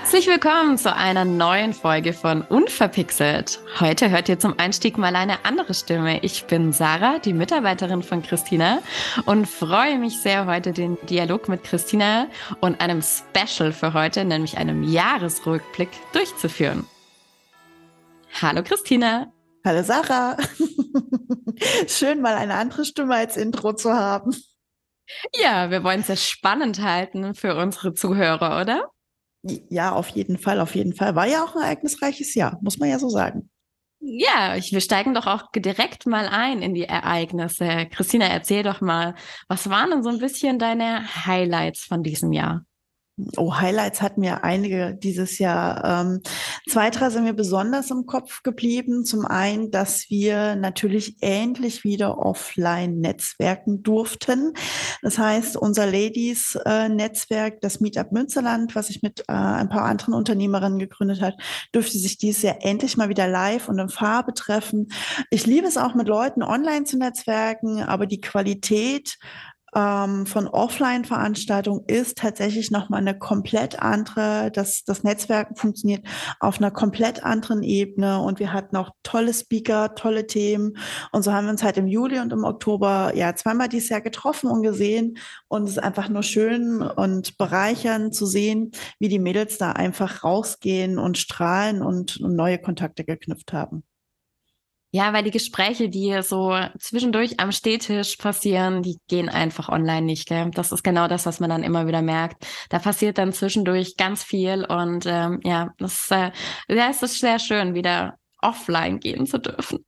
Herzlich willkommen zu einer neuen Folge von Unverpixelt. Heute hört ihr zum Einstieg mal eine andere Stimme. Ich bin Sarah, die Mitarbeiterin von Christina und freue mich sehr, heute den Dialog mit Christina und einem Special für heute, nämlich einem Jahresrückblick, durchzuführen. Hallo Christina. Hallo Sarah. Schön mal eine andere Stimme als Intro zu haben. Ja, wir wollen es ja spannend halten für unsere Zuhörer, oder? Ja, auf jeden Fall, auf jeden Fall. War ja auch ein ereignisreiches Jahr, muss man ja so sagen. Ja, ich, wir steigen doch auch direkt mal ein in die Ereignisse. Christina, erzähl doch mal, was waren denn so ein bisschen deine Highlights von diesem Jahr? Oh, Highlights hatten wir einige dieses Jahr. Ähm, zwei, drei sind mir besonders im Kopf geblieben. Zum einen, dass wir natürlich endlich wieder offline netzwerken durften. Das heißt, unser Ladies-Netzwerk, äh, das Meetup Münsterland, was sich mit äh, ein paar anderen Unternehmerinnen gegründet hat, dürfte sich dieses Jahr endlich mal wieder live und in Farbe treffen. Ich liebe es auch mit Leuten online zu netzwerken, aber die Qualität ähm, von Offline-Veranstaltungen ist tatsächlich nochmal eine komplett andere, das, das Netzwerken funktioniert auf einer komplett anderen Ebene und wir hatten auch tolle Speaker, tolle Themen und so haben wir uns halt im Juli und im Oktober ja zweimal dieses Jahr getroffen und gesehen und es ist einfach nur schön und bereichernd zu sehen, wie die Mädels da einfach rausgehen und strahlen und neue Kontakte geknüpft haben. Ja, weil die Gespräche, die so zwischendurch am Stehtisch passieren, die gehen einfach online nicht. Gell? Das ist genau das, was man dann immer wieder merkt. Da passiert dann zwischendurch ganz viel und ähm, ja, das äh, ja, es ist sehr schön, wieder offline gehen zu dürfen.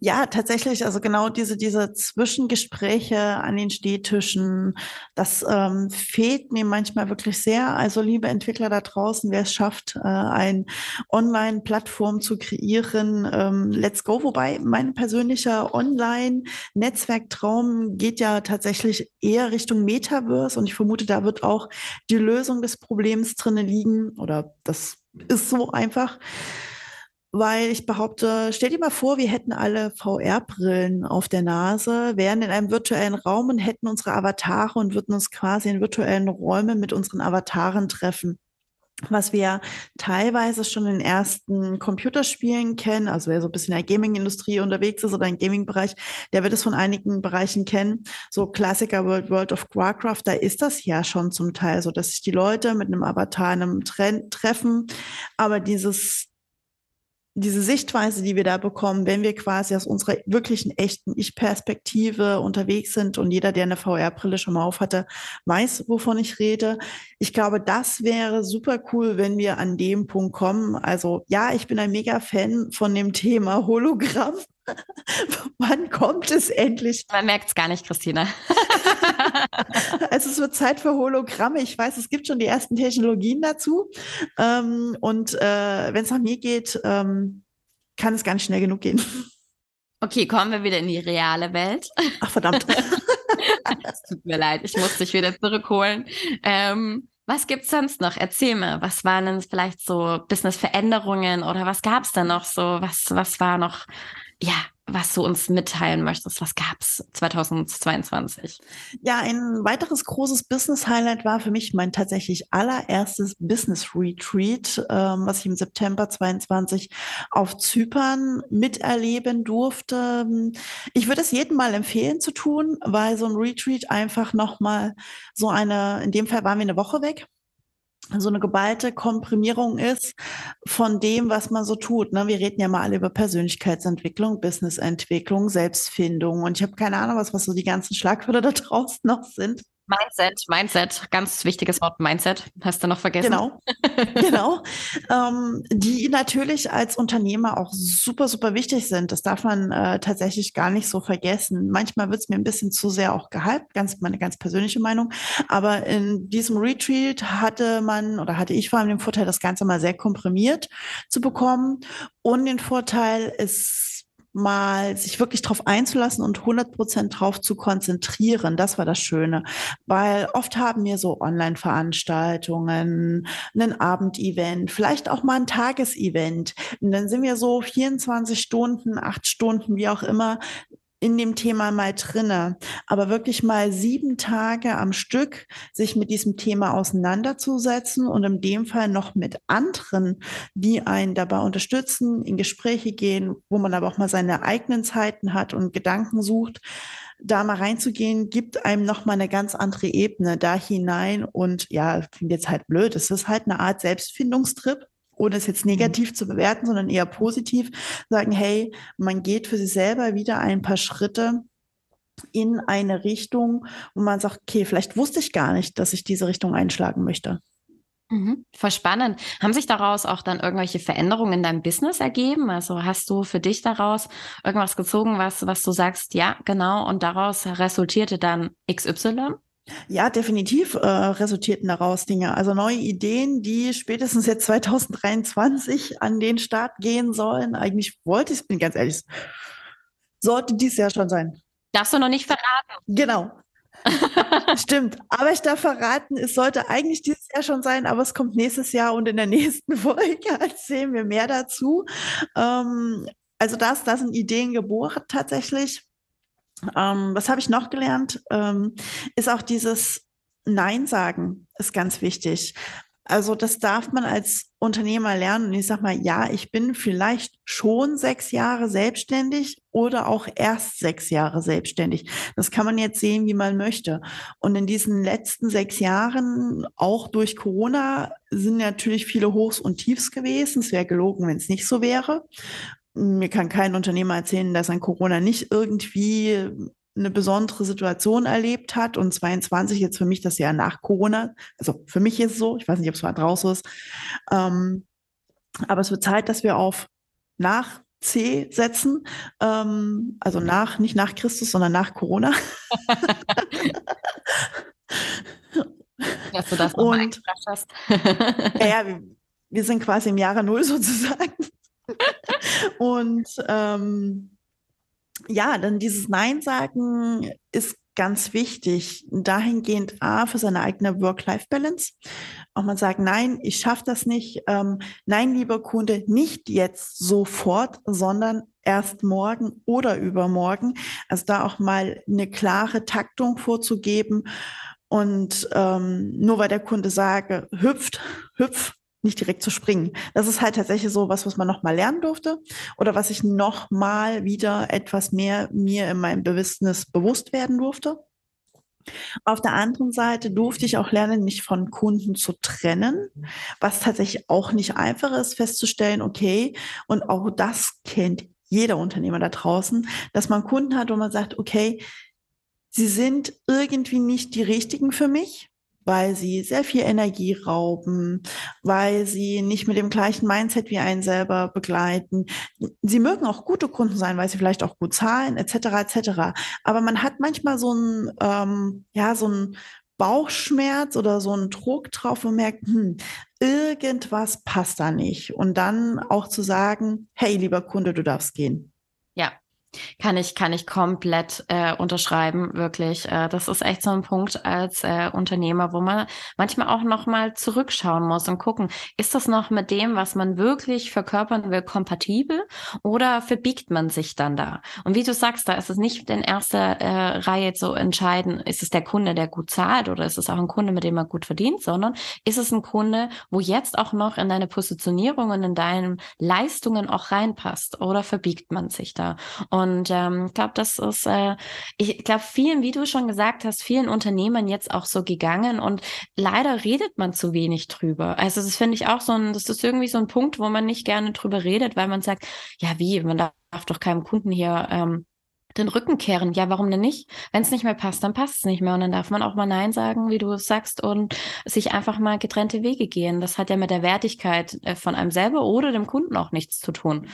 Ja, tatsächlich, also genau diese, diese Zwischengespräche an den Stehtischen, das ähm, fehlt mir manchmal wirklich sehr. Also liebe Entwickler da draußen, wer es schafft, äh, ein Online-Plattform zu kreieren, ähm, let's go. Wobei mein persönlicher Online-Netzwerktraum geht ja tatsächlich eher Richtung Metaverse und ich vermute, da wird auch die Lösung des Problems drinnen liegen oder das ist so einfach weil ich behaupte, stell dir mal vor, wir hätten alle VR-Brillen auf der Nase, wären in einem virtuellen Raum und hätten unsere Avatare und würden uns quasi in virtuellen Räumen mit unseren Avataren treffen. Was wir teilweise schon in ersten Computerspielen kennen, also wer so ein bisschen in der Gaming-Industrie unterwegs ist oder im Gaming-Bereich, der wird es von einigen Bereichen kennen. So Klassiker World, World of Warcraft, da ist das ja schon zum Teil so, dass sich die Leute mit einem Avatar in einem Trend treffen. Aber dieses diese Sichtweise, die wir da bekommen, wenn wir quasi aus unserer wirklichen echten Ich-Perspektive unterwegs sind und jeder, der eine VR-Brille schon mal auf hatte, weiß, wovon ich rede. Ich glaube, das wäre super cool, wenn wir an dem Punkt kommen. Also ja, ich bin ein mega Fan von dem Thema Hologramm. Wann kommt es endlich? Man merkt es gar nicht, Christina. also es wird Zeit für Hologramme. Ich weiß, es gibt schon die ersten Technologien dazu. Ähm, und äh, wenn es nach mir geht, ähm, kann es gar nicht schnell genug gehen. Okay, kommen wir wieder in die reale Welt. Ach verdammt. es tut mir leid, ich muss dich wieder zurückholen. Ähm, was gibt's sonst noch? Erzähl mir, was waren denn vielleicht so Business-Veränderungen oder was gab's da noch so? Was, was war noch ja, was du uns mitteilen möchtest. Was gab's 2022? Ja, ein weiteres großes Business-Highlight war für mich mein tatsächlich allererstes Business-Retreat, ähm, was ich im September 22 auf Zypern miterleben durfte. Ich würde es jedem mal empfehlen zu tun, weil so ein Retreat einfach nochmal so eine, in dem Fall waren wir eine Woche weg so eine geballte Komprimierung ist von dem, was man so tut. Ne? Wir reden ja mal alle über Persönlichkeitsentwicklung, Businessentwicklung, Selbstfindung und ich habe keine Ahnung, was, was so die ganzen Schlagwörter da draußen noch sind. Mindset, Mindset, ganz wichtiges Wort, Mindset, hast du noch vergessen. Genau, genau. Ähm, die natürlich als Unternehmer auch super, super wichtig sind. Das darf man äh, tatsächlich gar nicht so vergessen. Manchmal wird es mir ein bisschen zu sehr auch gehypt, ganz meine ganz persönliche Meinung. Aber in diesem Retreat hatte man oder hatte ich vor allem den Vorteil, das Ganze mal sehr komprimiert zu bekommen. Und den Vorteil, ist mal sich wirklich drauf einzulassen und 100 Prozent drauf zu konzentrieren. Das war das Schöne, weil oft haben wir so Online-Veranstaltungen, ein Abendevent, vielleicht auch mal ein Tagesevent. Und dann sind wir so 24 Stunden, acht Stunden, wie auch immer, in dem Thema mal drinne, aber wirklich mal sieben Tage am Stück sich mit diesem Thema auseinanderzusetzen und in dem Fall noch mit anderen, die einen dabei unterstützen, in Gespräche gehen, wo man aber auch mal seine eigenen Zeiten hat und Gedanken sucht, da mal reinzugehen, gibt einem noch mal eine ganz andere Ebene da hinein. Und ja, klingt jetzt halt blöd, es ist halt eine Art Selbstfindungstrip ohne es jetzt negativ mhm. zu bewerten, sondern eher positiv, sagen, hey, man geht für sich selber wieder ein paar Schritte in eine Richtung, wo man sagt, okay, vielleicht wusste ich gar nicht, dass ich diese Richtung einschlagen möchte. Mhm, voll spannend. Haben sich daraus auch dann irgendwelche Veränderungen in deinem Business ergeben? Also hast du für dich daraus irgendwas gezogen, was, was du sagst, ja, genau, und daraus resultierte dann XY? Ja, definitiv äh, resultierten daraus Dinge. Also neue Ideen, die spätestens jetzt 2023 an den Start gehen sollen. Eigentlich wollte ich es, bin ganz ehrlich, sollte dies Jahr schon sein. Darfst du noch nicht verraten? Genau. Stimmt. Aber ich darf verraten, es sollte eigentlich dieses Jahr schon sein, aber es kommt nächstes Jahr und in der nächsten Folge erzählen wir mehr dazu. Ähm, also das, das sind Ideen geboren tatsächlich. Ähm, was habe ich noch gelernt? Ähm, ist auch dieses Nein sagen ist ganz wichtig. Also das darf man als Unternehmer lernen. Und ich sage mal, ja, ich bin vielleicht schon sechs Jahre selbstständig oder auch erst sechs Jahre selbstständig. Das kann man jetzt sehen, wie man möchte. Und in diesen letzten sechs Jahren, auch durch Corona, sind natürlich viele Hochs und Tiefs gewesen. Es wäre gelogen, wenn es nicht so wäre mir kann kein Unternehmer erzählen, dass an Corona nicht irgendwie eine besondere Situation erlebt hat und 22 jetzt für mich das Jahr nach Corona. Also für mich ist es so, ich weiß nicht, ob es mal draußen ist. Ähm, aber es wird Zeit, dass wir auf nach C setzen. Ähm, also nach, nicht nach Christus, sondern nach Corona. Dass du das und, hast. ja, wir, wir sind quasi im Jahre Null sozusagen. und ähm, ja, dann dieses Nein sagen ist ganz wichtig. Dahingehend A, für seine eigene Work-Life-Balance. Auch mal sagen, nein, ich schaffe das nicht. Ähm, nein, lieber Kunde, nicht jetzt sofort, sondern erst morgen oder übermorgen. Also da auch mal eine klare Taktung vorzugeben. Und ähm, nur weil der Kunde sage, hüpft, hüpf, nicht direkt zu springen. Das ist halt tatsächlich so was, was man noch mal lernen durfte oder was ich noch mal wieder etwas mehr mir in meinem Bewusstnis bewusst werden durfte. Auf der anderen Seite durfte ich auch lernen, mich von Kunden zu trennen, was tatsächlich auch nicht einfach ist, festzustellen, okay, und auch das kennt jeder Unternehmer da draußen, dass man Kunden hat, wo man sagt, okay, sie sind irgendwie nicht die richtigen für mich weil sie sehr viel Energie rauben, weil sie nicht mit dem gleichen Mindset wie einen selber begleiten. Sie mögen auch gute Kunden sein, weil sie vielleicht auch gut zahlen, etc. etc. Aber man hat manchmal so ein ähm, ja so ein Bauchschmerz oder so einen Druck drauf und merkt, hm, irgendwas passt da nicht. Und dann auch zu sagen, hey, lieber Kunde, du darfst gehen. Ja, kann ich, kann ich komplett äh, unterschreiben, wirklich. Äh, das ist echt so ein Punkt als äh, Unternehmer, wo man manchmal auch nochmal zurückschauen muss und gucken, ist das noch mit dem, was man wirklich verkörpern will, kompatibel oder verbiegt man sich dann da? Und wie du sagst, da ist es nicht in erster äh, Reihe zu entscheiden, ist es der Kunde, der gut zahlt oder ist es auch ein Kunde, mit dem man gut verdient, sondern ist es ein Kunde, wo jetzt auch noch in deine Positionierung und in deinen Leistungen auch reinpasst oder verbiegt man sich da? Und und ähm, ich glaube, das ist, äh, ich glaube, vielen, wie du schon gesagt hast, vielen Unternehmern jetzt auch so gegangen und leider redet man zu wenig drüber. Also das finde ich auch so ein, das ist irgendwie so ein Punkt, wo man nicht gerne drüber redet, weil man sagt, ja wie, man darf doch keinem Kunden hier ähm, den Rücken kehren. Ja, warum denn nicht? Wenn es nicht mehr passt, dann passt es nicht mehr. Und dann darf man auch mal Nein sagen, wie du sagst, und sich einfach mal getrennte Wege gehen. Das hat ja mit der Wertigkeit äh, von einem selber oder dem Kunden auch nichts zu tun.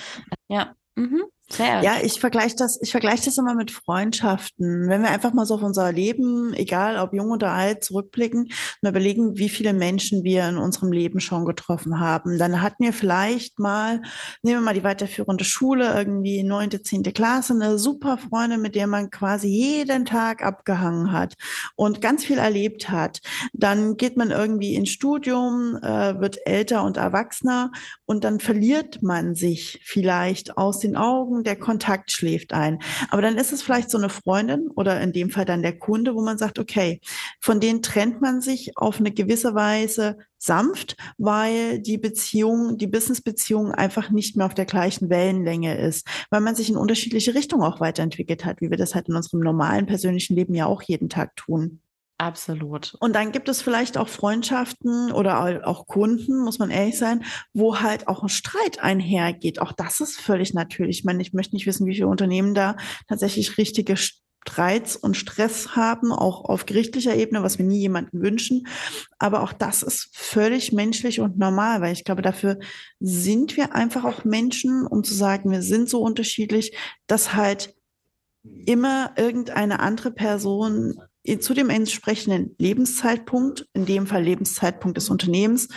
Ja. Mhm. Sehr. Ja, ich vergleiche das, ich vergleiche das immer mit Freundschaften. Wenn wir einfach mal so auf unser Leben, egal ob jung oder alt, zurückblicken und überlegen, wie viele Menschen wir in unserem Leben schon getroffen haben, dann hatten wir vielleicht mal, nehmen wir mal die weiterführende Schule, irgendwie neunte, zehnte Klasse, eine super Freundin, mit der man quasi jeden Tag abgehangen hat und ganz viel erlebt hat. Dann geht man irgendwie ins Studium, äh, wird älter und erwachsener und dann verliert man sich vielleicht aus den Augen merken, der Kontakt schläft ein. Aber dann ist es vielleicht so eine Freundin oder in dem Fall dann der Kunde, wo man sagt, okay, von denen trennt man sich auf eine gewisse Weise sanft, weil die Beziehung, die Business-Beziehung einfach nicht mehr auf der gleichen Wellenlänge ist, weil man sich in unterschiedliche Richtungen auch weiterentwickelt hat, wie wir das halt in unserem normalen persönlichen Leben ja auch jeden Tag tun. Absolut. Und dann gibt es vielleicht auch Freundschaften oder auch Kunden, muss man ehrlich sein, wo halt auch ein Streit einhergeht. Auch das ist völlig natürlich. Ich meine, ich möchte nicht wissen, wie viele Unternehmen da tatsächlich richtige Streits und Stress haben, auch auf gerichtlicher Ebene, was wir nie jemanden wünschen. Aber auch das ist völlig menschlich und normal, weil ich glaube, dafür sind wir einfach auch Menschen, um zu sagen, wir sind so unterschiedlich, dass halt immer irgendeine andere Person zu dem entsprechenden Lebenszeitpunkt, in dem Fall Lebenszeitpunkt des Unternehmens,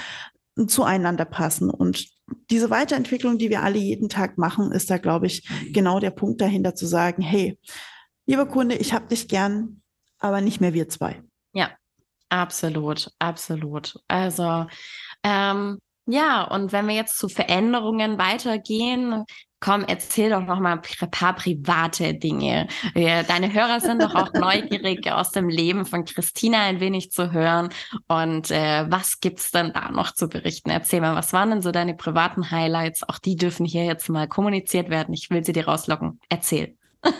zueinander passen. Und diese Weiterentwicklung, die wir alle jeden Tag machen, ist da, glaube ich, genau der Punkt dahinter zu sagen, hey, lieber Kunde, ich habe dich gern, aber nicht mehr wir zwei. Ja, absolut, absolut. Also ähm, ja, und wenn wir jetzt zu Veränderungen weitergehen, komm, erzähl doch noch mal ein paar private Dinge. Deine Hörer sind doch auch neugierig, aus dem Leben von Christina ein wenig zu hören. Und äh, was gibt's denn da noch zu berichten? Erzähl mal, was waren denn so deine privaten Highlights? Auch die dürfen hier jetzt mal kommuniziert werden. Ich will sie dir rauslocken. Erzähl.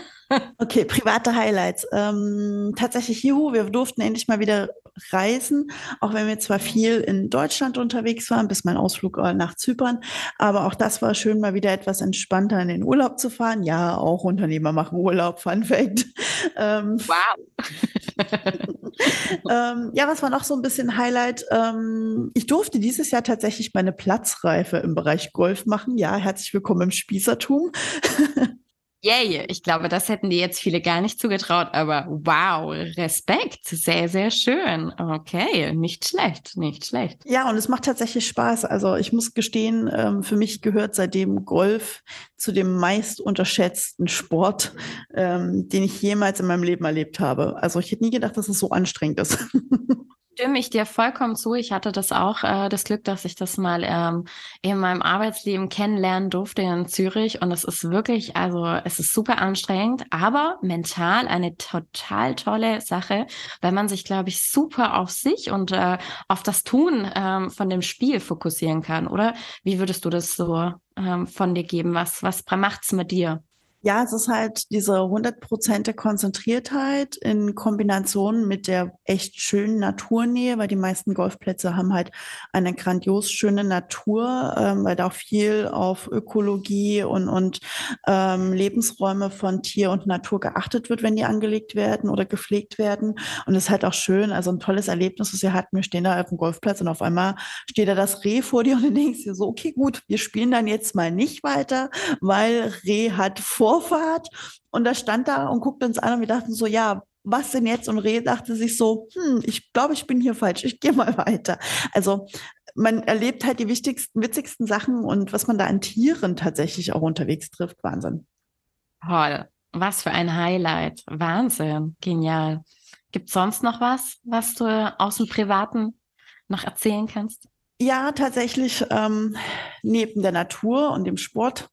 Okay, private Highlights. Ähm, tatsächlich, juhu, wir durften endlich mal wieder reisen, auch wenn wir zwar viel in Deutschland unterwegs waren, bis mein Ausflug äh, nach Zypern, aber auch das war schön, mal wieder etwas entspannter in den Urlaub zu fahren. Ja, auch Unternehmer machen Urlaub, Fun Fact. Ähm, wow. ähm, ja, was war noch so ein bisschen Highlight? Ähm, ich durfte dieses Jahr tatsächlich meine Platzreife im Bereich Golf machen. Ja, herzlich willkommen im Spießertum. Yay, ich glaube, das hätten die jetzt viele gar nicht zugetraut, aber wow, Respekt, sehr, sehr schön. Okay, nicht schlecht, nicht schlecht. Ja, und es macht tatsächlich Spaß. Also ich muss gestehen, ähm, für mich gehört seitdem Golf zu dem meist unterschätzten Sport, ähm, den ich jemals in meinem Leben erlebt habe. Also ich hätte nie gedacht, dass es so anstrengend ist. stimme ich dir vollkommen zu. Ich hatte das auch, äh, das Glück, dass ich das mal ähm, in meinem Arbeitsleben kennenlernen durfte in Zürich. Und es ist wirklich, also es ist super anstrengend, aber mental eine total tolle Sache, weil man sich, glaube ich, super auf sich und äh, auf das Tun ähm, von dem Spiel fokussieren kann. Oder wie würdest du das so ähm, von dir geben? Was, was macht's mit dir? Ja, es ist halt diese hundertprozentige Konzentriertheit in Kombination mit der echt schönen Naturnähe, weil die meisten Golfplätze haben halt eine grandios schöne Natur, ähm, weil da auch viel auf Ökologie und, und ähm, Lebensräume von Tier und Natur geachtet wird, wenn die angelegt werden oder gepflegt werden. Und es ist halt auch schön, also ein tolles Erlebnis, was wir hatten. Wir stehen da auf dem Golfplatz und auf einmal steht da das Reh vor dir und du denkst dir so, okay, gut, wir spielen dann jetzt mal nicht weiter, weil Reh hat vor Vorfahrt und da stand da und guckte uns an und wir dachten so, ja, was denn jetzt? Und Reh dachte sich so, hm, ich glaube, ich bin hier falsch, ich gehe mal weiter. Also man erlebt halt die wichtigsten, witzigsten Sachen und was man da an Tieren tatsächlich auch unterwegs trifft. Wahnsinn. Toll. Was für ein Highlight. Wahnsinn. Genial. Gibt es sonst noch was, was du aus dem Privaten noch erzählen kannst? Ja, tatsächlich ähm, neben der Natur und dem Sport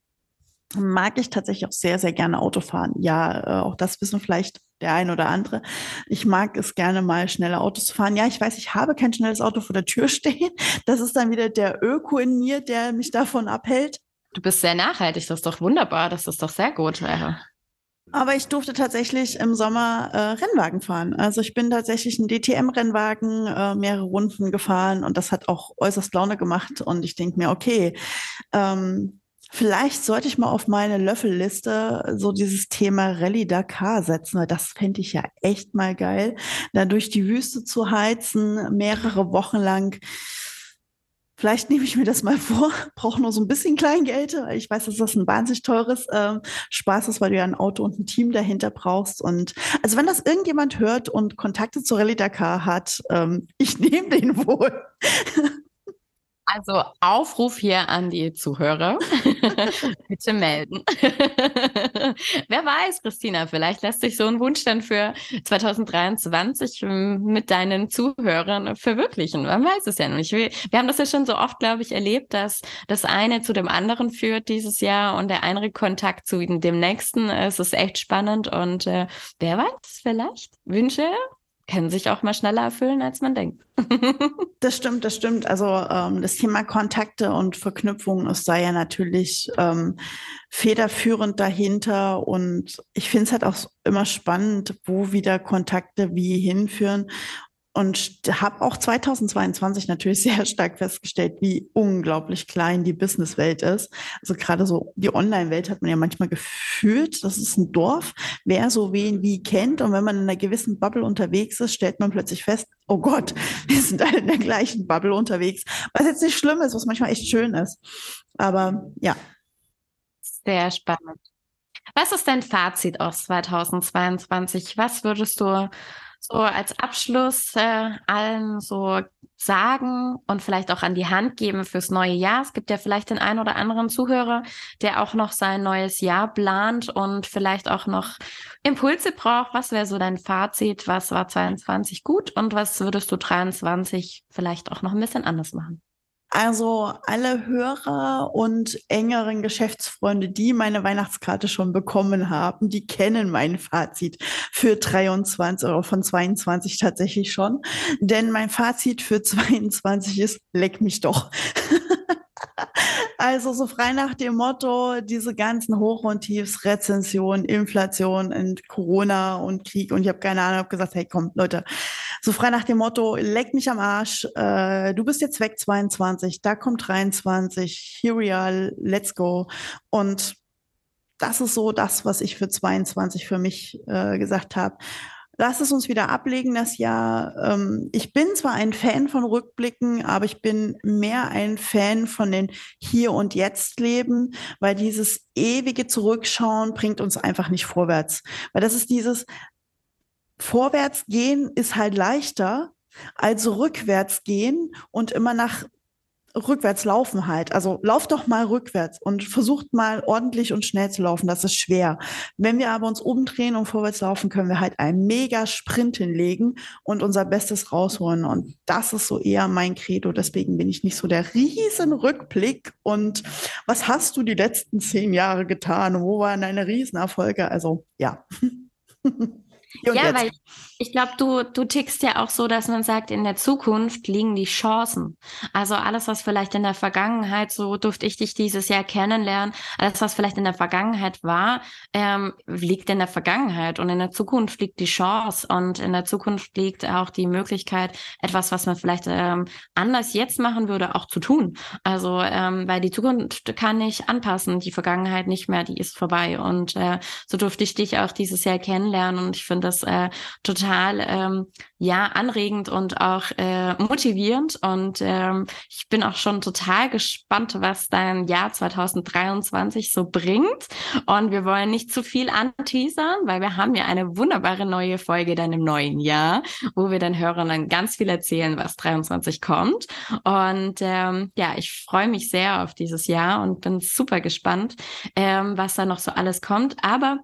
mag ich tatsächlich auch sehr, sehr gerne Autofahren. Ja, äh, auch das wissen vielleicht der ein oder andere. Ich mag es gerne mal schnelle Autos zu fahren. Ja, ich weiß, ich habe kein schnelles Auto vor der Tür stehen. Das ist dann wieder der Öko in mir, der mich davon abhält. Du bist sehr nachhaltig, das ist doch wunderbar, das ist doch sehr gut. Aber ich durfte tatsächlich im Sommer äh, Rennwagen fahren. Also ich bin tatsächlich einen DTM-Rennwagen äh, mehrere Runden gefahren und das hat auch äußerst Laune gemacht. Und ich denke mir, okay, ähm, Vielleicht sollte ich mal auf meine Löffelliste so dieses Thema Rallye Dakar setzen, weil das fände ich ja echt mal geil, da durch die Wüste zu heizen, mehrere Wochen lang. Vielleicht nehme ich mir das mal vor, brauche nur so ein bisschen Kleingeld, weil ich weiß, dass das ein wahnsinnig teures äh, Spaß ist, weil du ja ein Auto und ein Team dahinter brauchst. Und also wenn das irgendjemand hört und Kontakte zu Rallye Dakar hat, ähm, ich nehme den wohl. Also Aufruf hier an die Zuhörer. Bitte melden. Wer weiß, Christina, vielleicht lässt sich so ein Wunsch dann für 2023 ähm, mit deinen Zuhörern verwirklichen. Man weiß es ja nicht. Wir, wir haben das ja schon so oft, glaube ich, erlebt, dass das eine zu dem anderen führt dieses Jahr und der eine Kontakt zu dem nächsten. Es ist echt spannend und äh, wer weiß, vielleicht Wünsche können sich auch mal schneller erfüllen, als man denkt. das stimmt, das stimmt. Also ähm, das Thema Kontakte und Verknüpfung ist da ja natürlich ähm, federführend dahinter. Und ich finde es halt auch immer spannend, wo wieder Kontakte wie hinführen und habe auch 2022 natürlich sehr stark festgestellt, wie unglaublich klein die Businesswelt ist. Also gerade so die Online-Welt hat man ja manchmal gefühlt, das ist ein Dorf, wer so wen wie kennt. Und wenn man in einer gewissen Bubble unterwegs ist, stellt man plötzlich fest, oh Gott, wir sind alle in der gleichen Bubble unterwegs. Was jetzt nicht schlimm ist, was manchmal echt schön ist. Aber ja. Sehr spannend. Was ist dein Fazit aus 2022? Was würdest du so als Abschluss äh, allen so sagen und vielleicht auch an die Hand geben fürs neue Jahr? Es gibt ja vielleicht den einen oder anderen Zuhörer, der auch noch sein neues Jahr plant und vielleicht auch noch Impulse braucht. Was wäre so dein Fazit? Was war 22 gut und was würdest du 23 vielleicht auch noch ein bisschen anders machen? Also alle Hörer und engeren Geschäftsfreunde, die meine Weihnachtskarte schon bekommen haben, die kennen mein Fazit für 23 oder von 22 tatsächlich schon. Denn mein Fazit für 22 ist, leck mich doch. Also so frei nach dem Motto, diese ganzen Hoch- und Tiefs, Rezension, Inflation und Corona und Krieg. Und ich habe keine Ahnung, habe gesagt, hey komm, Leute, so frei nach dem Motto, leck mich am Arsch, äh, du bist jetzt weg 22, da kommt 23, here we are, let's go. Und das ist so das, was ich für 22 für mich äh, gesagt habe lass es uns wieder ablegen, das Jahr. Ähm, ich bin zwar ein Fan von Rückblicken, aber ich bin mehr ein Fan von den Hier und Jetzt Leben, weil dieses ewige Zurückschauen bringt uns einfach nicht vorwärts. Weil das ist dieses Vorwärts gehen ist halt leichter, als rückwärts gehen und immer nach rückwärts laufen halt. Also lauft doch mal rückwärts und versucht mal ordentlich und schnell zu laufen. Das ist schwer. Wenn wir aber uns umdrehen und vorwärts laufen, können wir halt einen mega Sprint hinlegen und unser Bestes rausholen. Und das ist so eher mein Credo. Deswegen bin ich nicht so der riesen Rückblick. Und was hast du die letzten zehn Jahre getan? Wo waren deine Riesenerfolge? Also ja. ja, jetzt. weil ich glaube, du, du tickst ja auch so, dass man sagt, in der Zukunft liegen die Chancen. Also alles, was vielleicht in der Vergangenheit, so durfte ich dich dieses Jahr kennenlernen, alles, was vielleicht in der Vergangenheit war, ähm, liegt in der Vergangenheit und in der Zukunft liegt die Chance und in der Zukunft liegt auch die Möglichkeit, etwas, was man vielleicht ähm, anders jetzt machen würde, auch zu tun. Also, ähm, weil die Zukunft kann nicht anpassen, die Vergangenheit nicht mehr, die ist vorbei. Und äh, so durfte ich dich auch dieses Jahr kennenlernen und ich finde das äh, total ähm, ja anregend und auch äh, motivierend. Und ähm, ich bin auch schon total gespannt, was dein Jahr 2023 so bringt. Und wir wollen nicht zu viel anteasern, weil wir haben ja eine wunderbare neue Folge dann im neuen Jahr, wo wir den Hörern dann ganz viel erzählen, was 23 kommt. Und ähm, ja, ich freue mich sehr auf dieses Jahr und bin super gespannt, ähm, was da noch so alles kommt, aber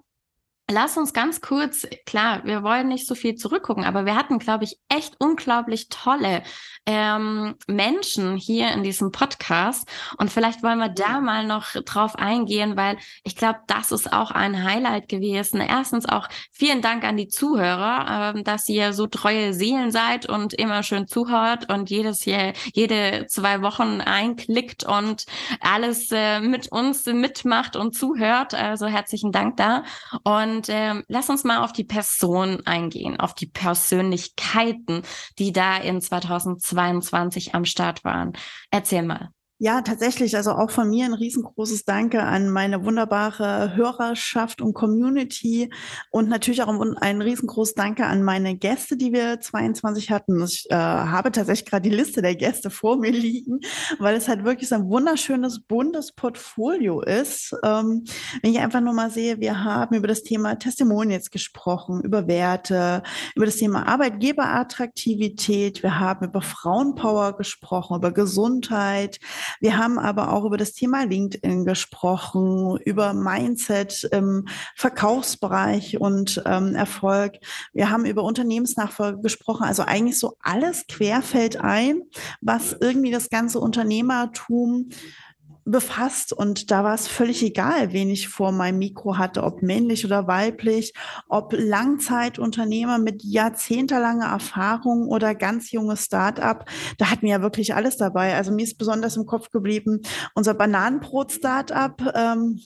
Lass uns ganz kurz, klar, wir wollen nicht so viel zurückgucken, aber wir hatten, glaube ich, echt unglaublich tolle ähm, Menschen hier in diesem Podcast. Und vielleicht wollen wir da mal noch drauf eingehen, weil ich glaube, das ist auch ein Highlight gewesen. Erstens auch vielen Dank an die Zuhörer, ähm, dass ihr so treue Seelen seid und immer schön zuhört und jedes Jahr, jede zwei Wochen einklickt und alles äh, mit uns mitmacht und zuhört. Also herzlichen Dank da. Und und ähm, lass uns mal auf die Person eingehen, auf die Persönlichkeiten, die da in 2022 am Start waren. Erzähl mal. Ja, tatsächlich. Also auch von mir ein riesengroßes Danke an meine wunderbare Hörerschaft und Community und natürlich auch ein riesengroßes Danke an meine Gäste, die wir 22 hatten. Ich äh, habe tatsächlich gerade die Liste der Gäste vor mir liegen, weil es halt wirklich so ein wunderschönes, buntes Portfolio ist. Ähm, wenn ich einfach nur mal sehe, wir haben über das Thema Testimonials gesprochen, über Werte, über das Thema Arbeitgeberattraktivität, wir haben über Frauenpower gesprochen, über Gesundheit. Wir haben aber auch über das Thema LinkedIn gesprochen, über Mindset im Verkaufsbereich und ähm, Erfolg. Wir haben über Unternehmensnachfolge gesprochen. Also eigentlich so alles querfällt ein, was irgendwie das ganze Unternehmertum befasst und da war es völlig egal, wen ich vor meinem Mikro hatte, ob männlich oder weiblich, ob Langzeitunternehmer mit jahrzehntelanger Erfahrung oder ganz junges Start-up. Da hatten wir ja wirklich alles dabei. Also mir ist besonders im Kopf geblieben unser Bananenbrot-Startup, ähm,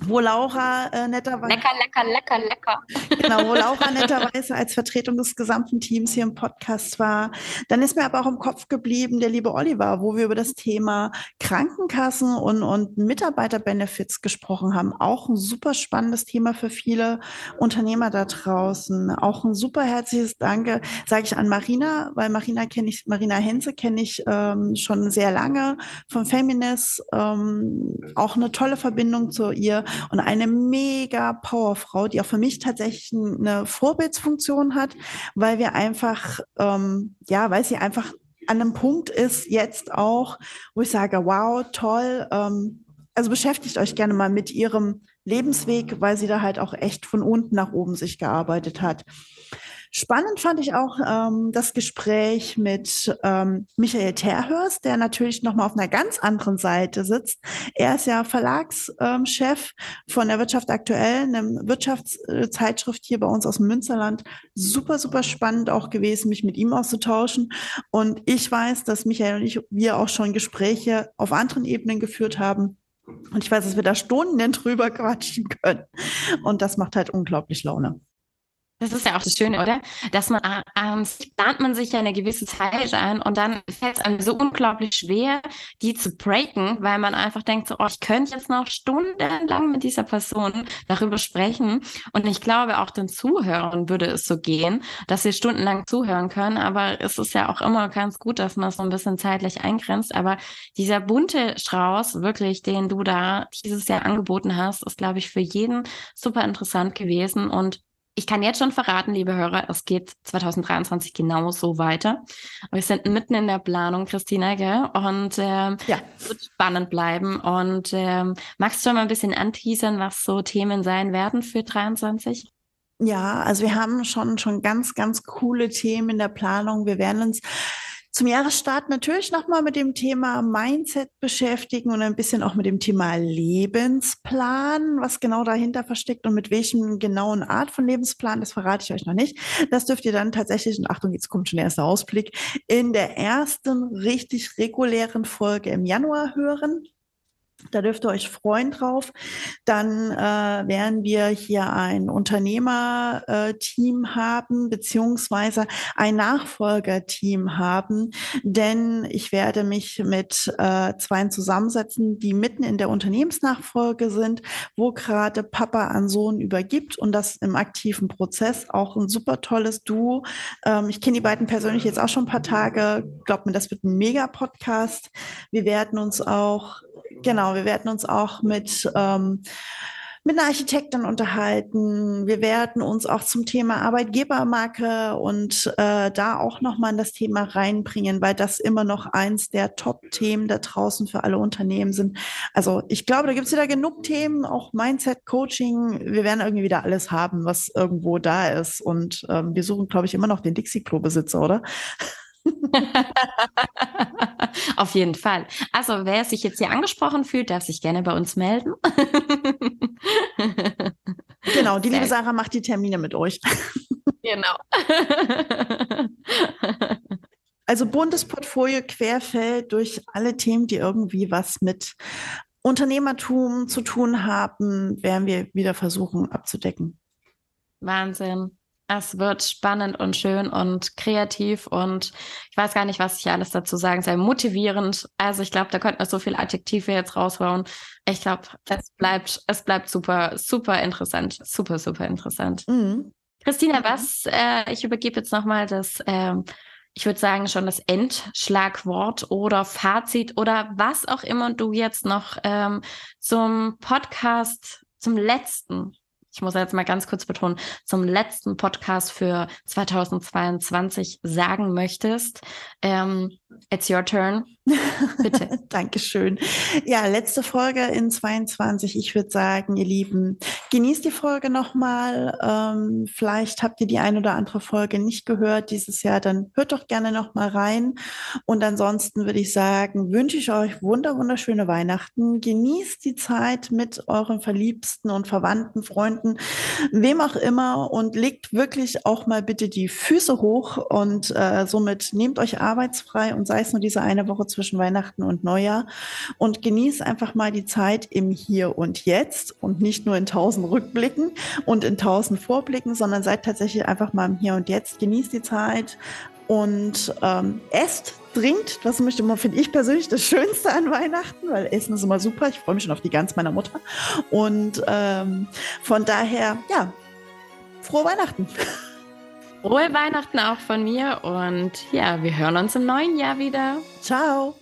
wo Laura äh, netterweise. Lecker, lecker, lecker, lecker. Genau, wo Laura netterweise als Vertretung des gesamten Teams hier im Podcast war. Dann ist mir aber auch im Kopf geblieben der liebe Oliver, wo wir über das Thema Krankenkassen und, und Mitarbeiterbenefits gesprochen haben. Auch ein super spannendes Thema für viele Unternehmer da draußen. Auch ein super herzliches Danke, sage ich an Marina, weil Marina kenne ich, Marina Henze kenne ich ähm, schon sehr lange von Feminist. Ähm, auch eine tolle Verbindung zu ihr und eine mega Powerfrau, die auch für mich tatsächlich eine Vorbildsfunktion hat, weil wir einfach, ähm, ja, weil sie einfach an einem Punkt ist jetzt auch, wo ich sage, wow, toll. Ähm, also beschäftigt euch gerne mal mit ihrem Lebensweg, weil sie da halt auch echt von unten nach oben sich gearbeitet hat. Spannend fand ich auch ähm, das Gespräch mit ähm, Michael Terhörs, der natürlich nochmal auf einer ganz anderen Seite sitzt. Er ist ja Verlagschef von der Wirtschaft aktuell, einer Wirtschaftszeitschrift hier bei uns aus dem Münsterland. Super, super spannend auch gewesen, mich mit ihm auszutauschen. Und ich weiß, dass Michael und ich, wir auch schon Gespräche auf anderen Ebenen geführt haben. Und ich weiß, dass wir da Stunden drüber quatschen können. Und das macht halt unglaublich Laune. Das ist ja auch das Schöne, oder? Dass man abends ähm, plant man sich ja eine gewisse Zeit ein und dann fällt es einem so unglaublich schwer, die zu breaken, weil man einfach denkt, so, oh, ich könnte jetzt noch stundenlang mit dieser Person darüber sprechen. Und ich glaube, auch den Zuhörern würde es so gehen, dass sie stundenlang zuhören können. Aber es ist ja auch immer ganz gut, dass man es so ein bisschen zeitlich eingrenzt. Aber dieser bunte Strauß, wirklich, den du da dieses Jahr angeboten hast, ist, glaube ich, für jeden super interessant gewesen. Und ich kann jetzt schon verraten, liebe Hörer, es geht 2023 genauso weiter. Wir sind mitten in der Planung, Christina, gell? Und ähm, ja. wird spannend bleiben. Und ähm, magst du schon mal ein bisschen anteasern, was so Themen sein werden für 23? Ja, also wir haben schon, schon ganz, ganz coole Themen in der Planung. Wir werden uns zum Jahresstart natürlich nochmal mit dem Thema Mindset beschäftigen und ein bisschen auch mit dem Thema Lebensplan, was genau dahinter versteckt und mit welchem genauen Art von Lebensplan, das verrate ich euch noch nicht. Das dürft ihr dann tatsächlich, und Achtung, jetzt kommt schon der erste Ausblick, in der ersten richtig regulären Folge im Januar hören. Da dürft ihr euch freuen drauf. Dann äh, werden wir hier ein Unternehmerteam äh, haben, beziehungsweise ein Nachfolgerteam haben, denn ich werde mich mit äh, zwei zusammensetzen, die mitten in der Unternehmensnachfolge sind, wo gerade Papa an Sohn übergibt und das im aktiven Prozess. Auch ein super tolles Duo. Ähm, ich kenne die beiden persönlich jetzt auch schon ein paar Tage. Glaubt mir, das wird ein Mega-Podcast. Wir werden uns auch Genau, wir werden uns auch mit, ähm, mit einer Architektin unterhalten. Wir werden uns auch zum Thema Arbeitgebermarke und äh, da auch nochmal in das Thema reinbringen, weil das immer noch eins der Top-Themen da draußen für alle Unternehmen sind. Also ich glaube, da gibt es wieder genug Themen, auch Mindset, Coaching. Wir werden irgendwie wieder alles haben, was irgendwo da ist. Und ähm, wir suchen, glaube ich, immer noch den Dixie-Klo-Besitzer, oder? Auf jeden Fall. Also wer sich jetzt hier angesprochen fühlt, darf sich gerne bei uns melden. genau, die liebe Sarah macht die Termine mit euch. Genau. Also buntes Portfolio querfeld durch alle Themen, die irgendwie was mit Unternehmertum zu tun haben, werden wir wieder versuchen abzudecken. Wahnsinn. Es wird spannend und schön und kreativ und ich weiß gar nicht, was ich alles dazu sagen soll. Motivierend. Also ich glaube, da könnten wir so viele Adjektive jetzt raushauen. Ich glaube, es bleibt, es bleibt super, super interessant. Super, super interessant. Mhm. Christina, was, äh, ich übergebe jetzt nochmal das, äh, ich würde sagen, schon das Endschlagwort oder Fazit oder was auch immer du jetzt noch ähm, zum Podcast, zum letzten ich muss jetzt mal ganz kurz betonen, zum letzten Podcast für 2022 sagen möchtest. Ähm, it's your turn. Bitte. Dankeschön. Ja, letzte Folge in 22. Ich würde sagen, ihr Lieben, genießt die Folge nochmal. Ähm, vielleicht habt ihr die ein oder andere Folge nicht gehört dieses Jahr, dann hört doch gerne nochmal rein. Und ansonsten würde ich sagen, wünsche ich euch wunder, wunderschöne Weihnachten. Genießt die Zeit mit euren Verliebsten und Verwandten, Freunden, wem auch immer und legt wirklich auch mal bitte die Füße hoch und äh, somit nehmt euch arbeitsfrei und sei es nur diese eine Woche zwischen Weihnachten und Neujahr und genießt einfach mal die Zeit im Hier und Jetzt und nicht nur in tausend Rückblicken und in tausend Vorblicken, sondern seid tatsächlich einfach mal im Hier und Jetzt. Genießt die Zeit und ähm, esst, trinkt. Das möchte man, finde ich persönlich, das Schönste an Weihnachten, weil Essen ist immer super. Ich freue mich schon auf die Gans meiner Mutter. Und ähm, von daher, ja, frohe Weihnachten. Frohe Weihnachten auch von mir und ja, wir hören uns im neuen Jahr wieder. Ciao.